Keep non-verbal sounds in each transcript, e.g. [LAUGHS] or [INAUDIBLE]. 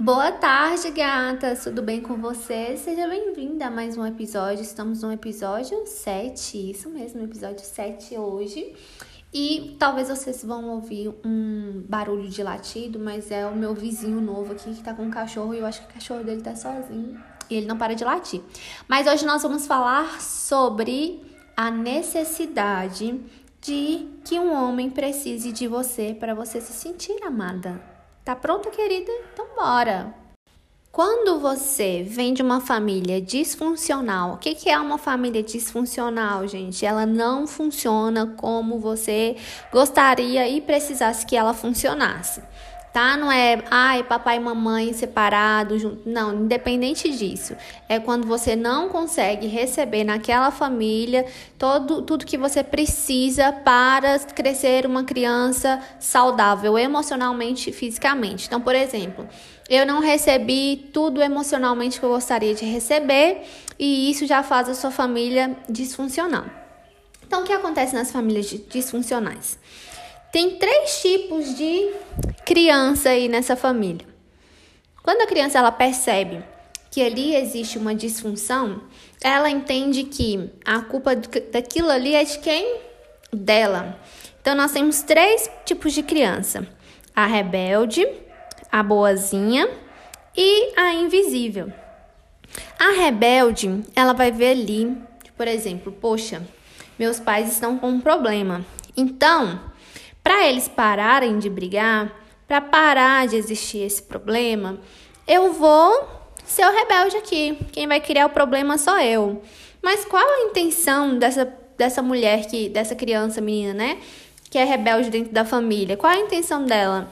Boa tarde, gatas! Tudo bem com você? Seja bem-vinda a mais um episódio. Estamos no episódio 7, isso mesmo, episódio 7 hoje. E talvez vocês vão ouvir um barulho de latido, mas é o meu vizinho novo aqui que tá com um cachorro e eu acho que o cachorro dele tá sozinho e ele não para de latir. Mas hoje nós vamos falar sobre a necessidade de que um homem precise de você para você se sentir amada. Tá pronta, querida? Então bora! Quando você vem de uma família disfuncional, o que, que é uma família disfuncional, gente? Ela não funciona como você gostaria e precisasse que ela funcionasse tá? Não é, ai, papai e mamãe separados, não, independente disso. É quando você não consegue receber naquela família todo, tudo que você precisa para crescer uma criança saudável emocionalmente e fisicamente. Então, por exemplo, eu não recebi tudo emocionalmente que eu gostaria de receber e isso já faz a sua família disfuncional. Então, o que acontece nas famílias disfuncionais? Tem três tipos de criança aí nessa família. Quando a criança ela percebe que ali existe uma disfunção, ela entende que a culpa daquilo ali é de quem? Dela. Então nós temos três tipos de criança: a rebelde, a boazinha e a invisível. A rebelde, ela vai ver ali, por exemplo, poxa, meus pais estão com um problema. Então, para eles pararem de brigar, para parar de existir esse problema, eu vou ser o rebelde aqui. Quem vai criar o problema sou eu. Mas qual a intenção dessa, dessa mulher, que dessa criança, menina, né? Que é rebelde dentro da família? Qual a intenção dela?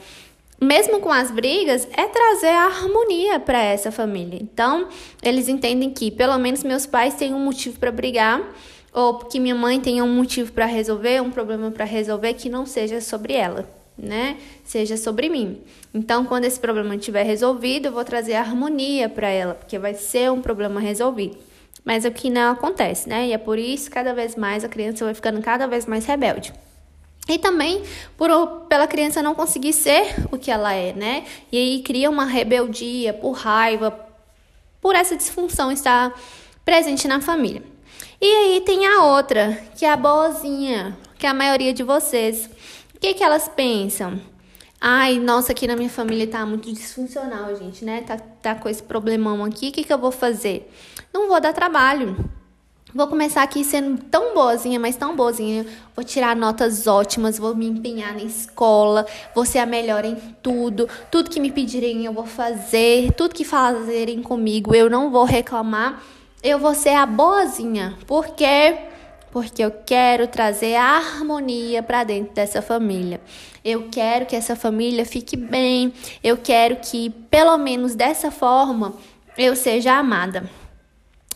Mesmo com as brigas, é trazer a harmonia para essa família. Então, eles entendem que pelo menos meus pais têm um motivo para brigar ou que minha mãe tenha um motivo para resolver, um problema para resolver que não seja sobre ela, né? Seja sobre mim. Então, quando esse problema estiver resolvido, eu vou trazer harmonia para ela, porque vai ser um problema resolvido. Mas o que não acontece, né? E é por isso cada vez mais a criança vai ficando cada vez mais rebelde. E também por pela criança não conseguir ser o que ela é, né? E aí cria uma rebeldia por raiva, por essa disfunção estar presente na família. E aí tem a outra, que é a boazinha, que é a maioria de vocês. O que, que elas pensam? Ai, nossa, aqui na minha família tá muito disfuncional, gente, né? Tá, tá com esse problemão aqui, o que, que eu vou fazer? Não vou dar trabalho. Vou começar aqui sendo tão boazinha, mas tão boazinha. Vou tirar notas ótimas, vou me empenhar na escola, vou ser a melhor em tudo. Tudo que me pedirem eu vou fazer, tudo que fazerem comigo eu não vou reclamar eu vou ser a boazinha. Por quê? Porque eu quero trazer harmonia para dentro dessa família. Eu quero que essa família fique bem. Eu quero que, pelo menos dessa forma, eu seja amada.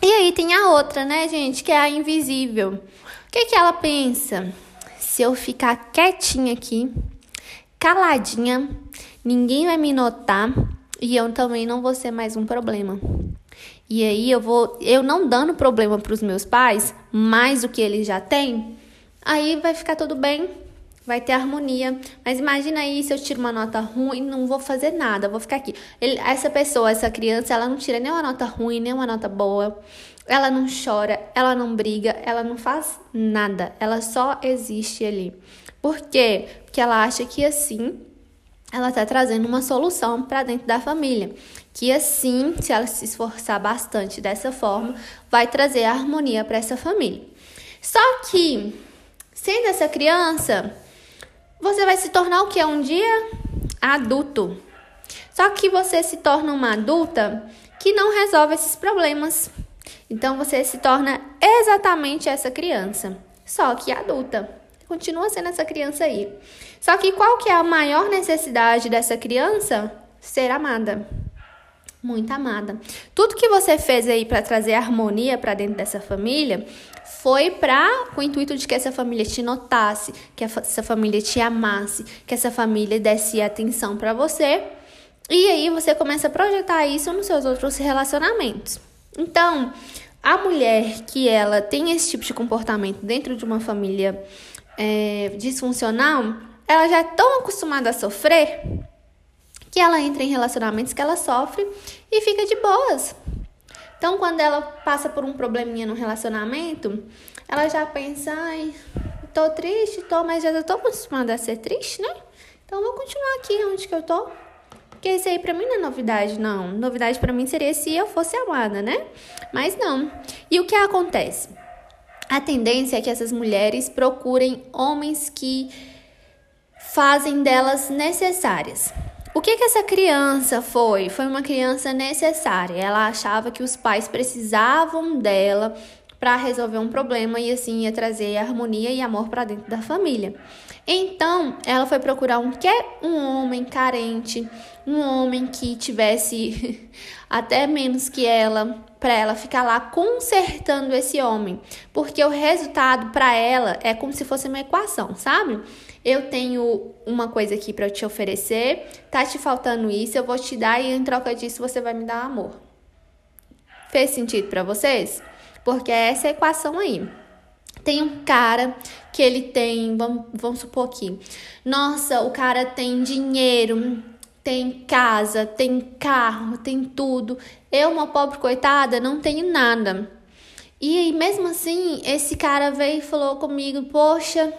E aí tem a outra, né, gente, que é a invisível. O que, que ela pensa? Se eu ficar quietinha aqui, caladinha, ninguém vai me notar e eu também não vou ser mais um problema. E aí eu vou, eu não dando problema para os meus pais, mais do que eles já têm, aí vai ficar tudo bem, vai ter harmonia. Mas imagina aí se eu tiro uma nota ruim, não vou fazer nada, vou ficar aqui. Ele, essa pessoa, essa criança, ela não tira nem uma nota ruim, nem uma nota boa. Ela não chora, ela não briga, ela não faz nada. Ela só existe ali. Por quê? Porque ela acha que assim ela está trazendo uma solução para dentro da família. Que assim, se ela se esforçar bastante dessa forma, vai trazer harmonia para essa família. Só que, sendo essa criança, você vai se tornar o que um dia? Adulto. Só que você se torna uma adulta que não resolve esses problemas. Então você se torna exatamente essa criança, só que adulta. Continua sendo essa criança aí. Só que qual que é a maior necessidade dessa criança? Ser amada. Muito amada. Tudo que você fez aí para trazer harmonia para dentro dessa família foi para com o intuito de que essa família te notasse, que essa família te amasse, que essa família desse atenção para você. E aí você começa a projetar isso nos seus outros relacionamentos. Então, a mulher que ela tem esse tipo de comportamento dentro de uma família é, disfuncional, ela já é tão acostumada a sofrer que ela entra em relacionamentos que ela sofre e fica de boas. Então, quando ela passa por um probleminha no relacionamento, ela já pensa, ai, tô triste, tô, mas já tô acostumada a ser triste, né? Então, vou continuar aqui onde que eu tô. Porque isso aí pra mim não é novidade, não. Novidade para mim seria se eu fosse amada, né? Mas não. E o que acontece? A tendência é que essas mulheres procurem homens que fazem delas necessárias. O que que essa criança foi? Foi uma criança necessária. Ela achava que os pais precisavam dela para resolver um problema e assim ia trazer harmonia e amor para dentro da família. Então, ela foi procurar um que um homem carente, um homem que tivesse [LAUGHS] até menos que ela, para ela ficar lá consertando esse homem, porque o resultado para ela é como se fosse uma equação, sabe? Eu tenho uma coisa aqui para te oferecer, tá te faltando isso, eu vou te dar e em troca disso você vai me dar amor. Fez sentido para vocês? Porque é essa equação aí. Tem um cara que ele tem, vamos, vamos supor aqui, nossa, o cara tem dinheiro, tem casa, tem carro, tem tudo. Eu, uma pobre coitada, não tenho nada. E mesmo assim, esse cara veio e falou comigo: Poxa,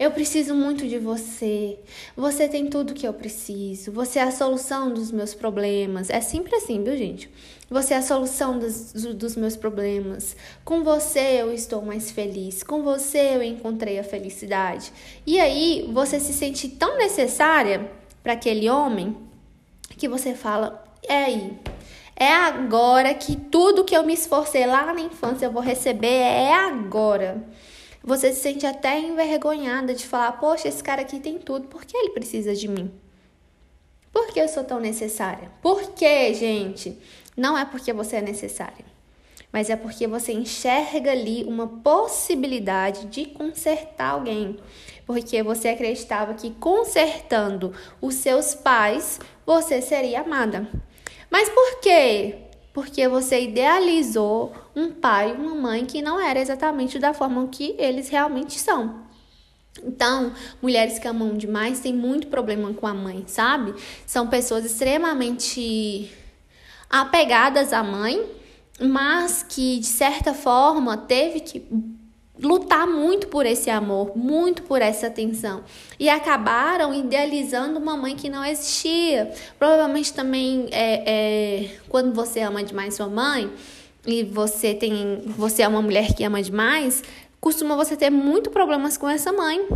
eu preciso muito de você. Você tem tudo que eu preciso. Você é a solução dos meus problemas. É sempre assim, viu, gente? Você é a solução dos, dos meus problemas. Com você eu estou mais feliz. Com você eu encontrei a felicidade. E aí você se sente tão necessária para aquele homem que você fala: é aí. É agora que tudo que eu me esforcei lá na infância eu vou receber. É agora. Você se sente até envergonhada de falar: Poxa, esse cara aqui tem tudo, por que ele precisa de mim? Por que eu sou tão necessária? Por que, gente? Não é porque você é necessária, mas é porque você enxerga ali uma possibilidade de consertar alguém. Porque você acreditava que consertando os seus pais, você seria amada. Mas por quê? porque você idealizou um pai uma mãe que não era exatamente da forma que eles realmente são. Então, mulheres que amam demais têm muito problema com a mãe, sabe? São pessoas extremamente apegadas à mãe, mas que de certa forma teve que lutar muito por esse amor, muito por essa atenção. E acabaram idealizando uma mãe que não existia. Provavelmente também é, é, quando você ama demais sua mãe e você tem. Você é uma mulher que ama demais, costuma você ter muito problemas com essa mãe.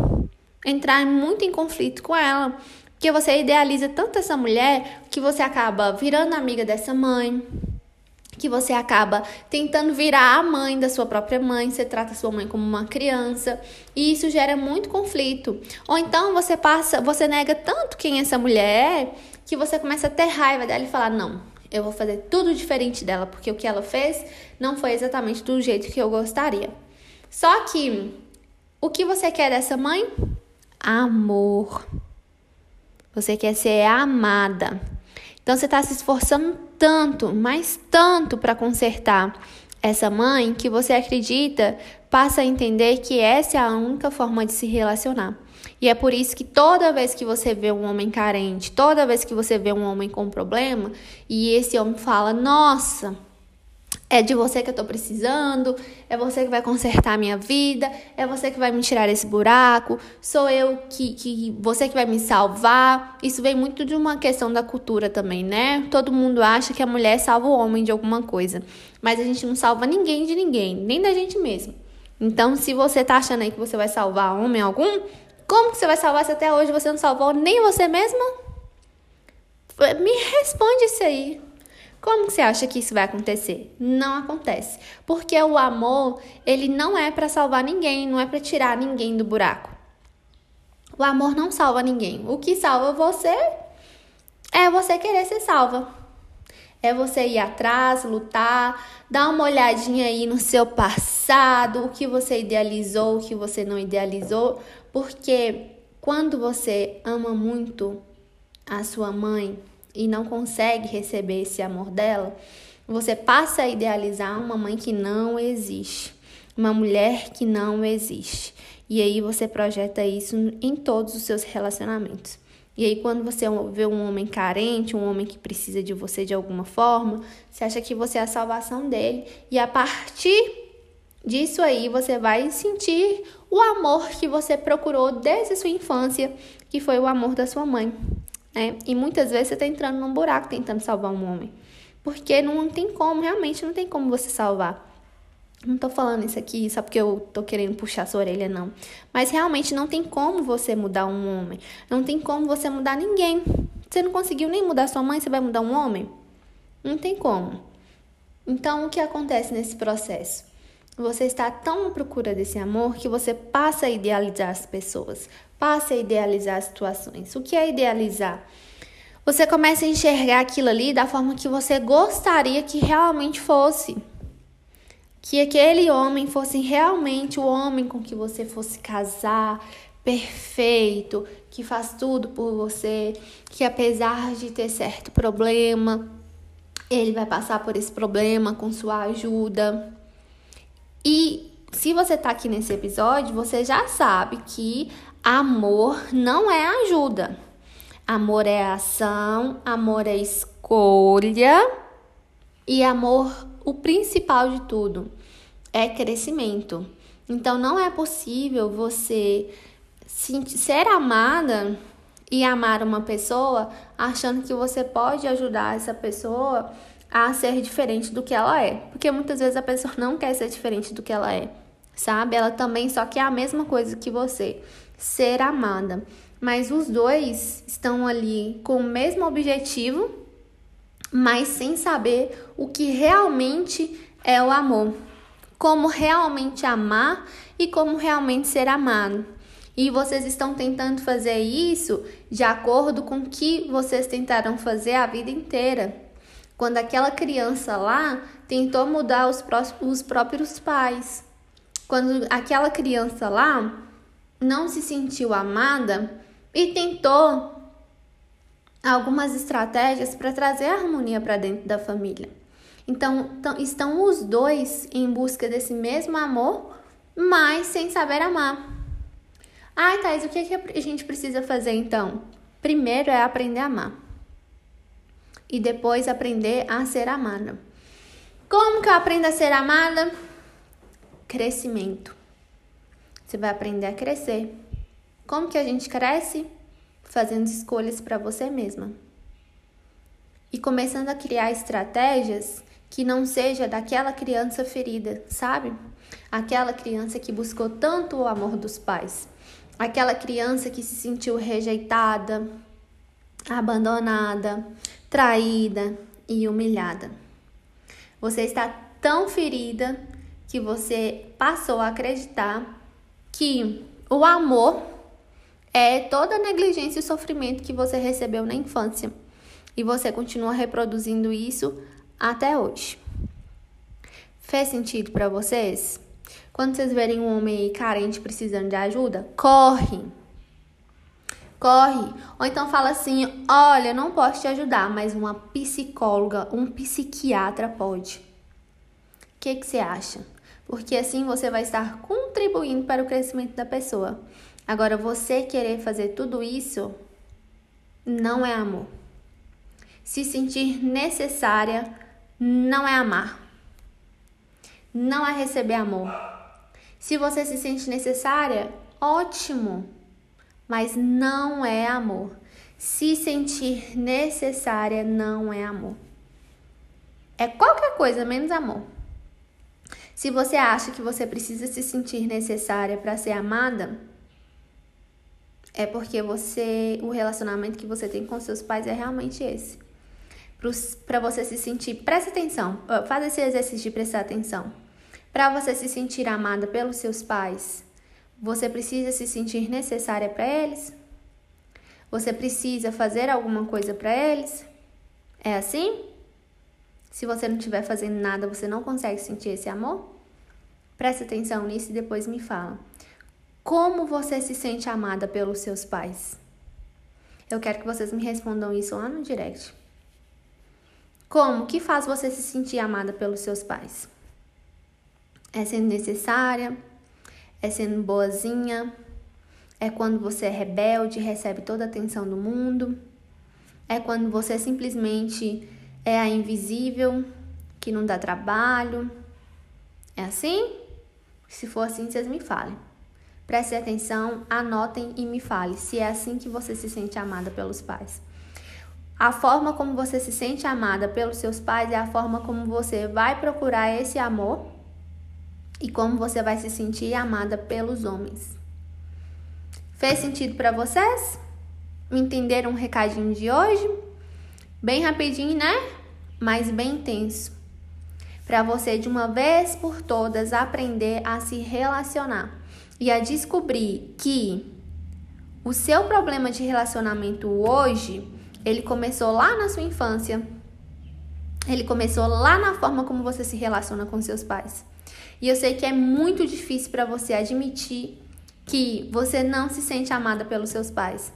Entrar muito em conflito com ela. Porque você idealiza tanto essa mulher que você acaba virando amiga dessa mãe que você acaba tentando virar a mãe da sua própria mãe, você trata sua mãe como uma criança, e isso gera muito conflito. Ou então você passa, você nega tanto quem essa mulher é, que você começa a ter raiva dela e falar: "Não, eu vou fazer tudo diferente dela, porque o que ela fez não foi exatamente do jeito que eu gostaria". Só que o que você quer dessa mãe? Amor. Você quer ser amada. Então você está se esforçando tanto, mas tanto para consertar essa mãe que você acredita, passa a entender que essa é a única forma de se relacionar. E é por isso que toda vez que você vê um homem carente, toda vez que você vê um homem com problema, e esse homem fala: Nossa, é de você que eu tô precisando, é você que vai consertar a minha vida, é você que vai me tirar esse buraco, sou eu que, que você que vai me salvar. Isso vem muito de uma questão da cultura também, né? Todo mundo acha que a mulher salva o homem de alguma coisa, mas a gente não salva ninguém de ninguém, nem da gente mesmo. Então, se você tá achando aí que você vai salvar homem algum, como que você vai salvar se até hoje você não salvou nem você mesma? Me responde isso aí. Como você acha que isso vai acontecer? Não acontece, porque o amor, ele não é para salvar ninguém, não é para tirar ninguém do buraco. O amor não salva ninguém. O que salva você é você querer ser salva. É você ir atrás, lutar, dar uma olhadinha aí no seu passado, o que você idealizou, o que você não idealizou, porque quando você ama muito a sua mãe e não consegue receber esse amor dela, você passa a idealizar uma mãe que não existe, uma mulher que não existe. E aí você projeta isso em todos os seus relacionamentos. E aí, quando você vê um homem carente, um homem que precisa de você de alguma forma, você acha que você é a salvação dele. E a partir disso aí, você vai sentir o amor que você procurou desde sua infância, que foi o amor da sua mãe. Né? E muitas vezes você está entrando num buraco tentando salvar um homem. Porque não tem como, realmente não tem como você salvar. Não tô falando isso aqui só porque eu tô querendo puxar sua orelha, não. Mas realmente não tem como você mudar um homem. Não tem como você mudar ninguém. Você não conseguiu nem mudar sua mãe, você vai mudar um homem? Não tem como. Então, o que acontece nesse processo? Você está tão à procura desse amor que você passa a idealizar as pessoas, passa a idealizar as situações. O que é idealizar? Você começa a enxergar aquilo ali da forma que você gostaria que realmente fosse que aquele homem fosse realmente o homem com que você fosse casar, perfeito, que faz tudo por você, que apesar de ter certo problema, ele vai passar por esse problema com sua ajuda. E se você tá aqui nesse episódio, você já sabe que amor não é ajuda. Amor é ação, amor é escolha e amor o principal de tudo é crescimento. Então não é possível você ser amada e amar uma pessoa achando que você pode ajudar essa pessoa a ser diferente do que ela é. Porque muitas vezes a pessoa não quer ser diferente do que ela é, sabe? Ela também só quer a mesma coisa que você, ser amada. Mas os dois estão ali com o mesmo objetivo, mas sem saber o que realmente é o amor, como realmente amar e como realmente ser amado. E vocês estão tentando fazer isso de acordo com o que vocês tentaram fazer a vida inteira. Quando aquela criança lá tentou mudar os, os próprios pais. Quando aquela criança lá não se sentiu amada e tentou algumas estratégias para trazer harmonia para dentro da família. Então, estão os dois em busca desse mesmo amor, mas sem saber amar. Ai, Thais, o que, que a gente precisa fazer então? Primeiro é aprender a amar. E depois aprender a ser amada. Como que eu aprendo a ser amada? Crescimento. Você vai aprender a crescer. Como que a gente cresce? Fazendo escolhas para você mesma. E começando a criar estratégias que não seja daquela criança ferida, sabe? Aquela criança que buscou tanto o amor dos pais, aquela criança que se sentiu rejeitada, abandonada, traída e humilhada. Você está tão ferida que você passou a acreditar que o amor é toda a negligência e sofrimento que você recebeu na infância. E você continua reproduzindo isso até hoje. Fez sentido para vocês? Quando vocês verem um homem carente precisando de ajuda, corre. Corre. Ou então fala assim: "Olha, não posso te ajudar, mas uma psicóloga, um psiquiatra pode". O que que você acha? Porque assim você vai estar contribuindo para o crescimento da pessoa. Agora você querer fazer tudo isso não é amor. Se sentir necessária não é amar. Não é receber amor. Se você se sente necessária, ótimo, mas não é amor. Se sentir necessária não é amor. É qualquer coisa menos amor. Se você acha que você precisa se sentir necessária para ser amada, é porque você o relacionamento que você tem com seus pais é realmente esse para você se sentir, presta atenção, faz esse exercício de prestar atenção. Para você se sentir amada pelos seus pais, você precisa se sentir necessária para eles? Você precisa fazer alguma coisa para eles? É assim? Se você não estiver fazendo nada, você não consegue sentir esse amor? Preste atenção nisso e depois me fala. Como você se sente amada pelos seus pais? Eu quero que vocês me respondam isso lá no direct. Como? que faz você se sentir amada pelos seus pais? É sendo necessária? É sendo boazinha? É quando você é rebelde, recebe toda a atenção do mundo? É quando você simplesmente é a invisível, que não dá trabalho? É assim? Se for assim, vocês me falem. Prestem atenção, anotem e me fale se é assim que você se sente amada pelos pais. A forma como você se sente amada pelos seus pais é a forma como você vai procurar esse amor e como você vai se sentir amada pelos homens. Fez sentido para vocês? Entenderam um recadinho de hoje? Bem rapidinho, né? Mas bem intenso. Para você de uma vez por todas aprender a se relacionar e a descobrir que o seu problema de relacionamento hoje, ele começou lá na sua infância. Ele começou lá na forma como você se relaciona com seus pais. E eu sei que é muito difícil para você admitir que você não se sente amada pelos seus pais.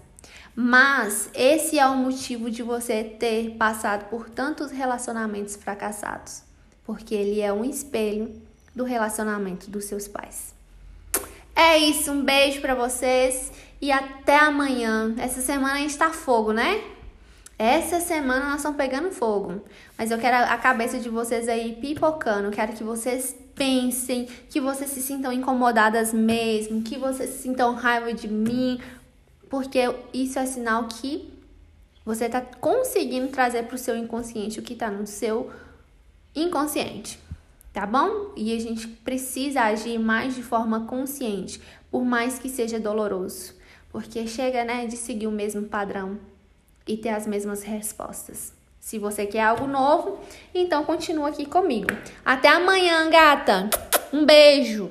Mas esse é o motivo de você ter passado por tantos relacionamentos fracassados, porque ele é um espelho do relacionamento dos seus pais. É isso, um beijo para vocês e até amanhã. Essa semana a gente tá fogo, né? Essa semana nós estamos pegando fogo. Mas eu quero a cabeça de vocês aí pipocando. Quero que vocês pensem, que vocês se sintam incomodadas mesmo, que vocês se sintam raiva de mim, porque isso é sinal que você está conseguindo trazer para o seu inconsciente o que está no seu inconsciente tá bom? E a gente precisa agir mais de forma consciente, por mais que seja doloroso, porque chega, né, de seguir o mesmo padrão e ter as mesmas respostas. Se você quer algo novo, então continua aqui comigo. Até amanhã, gata. Um beijo.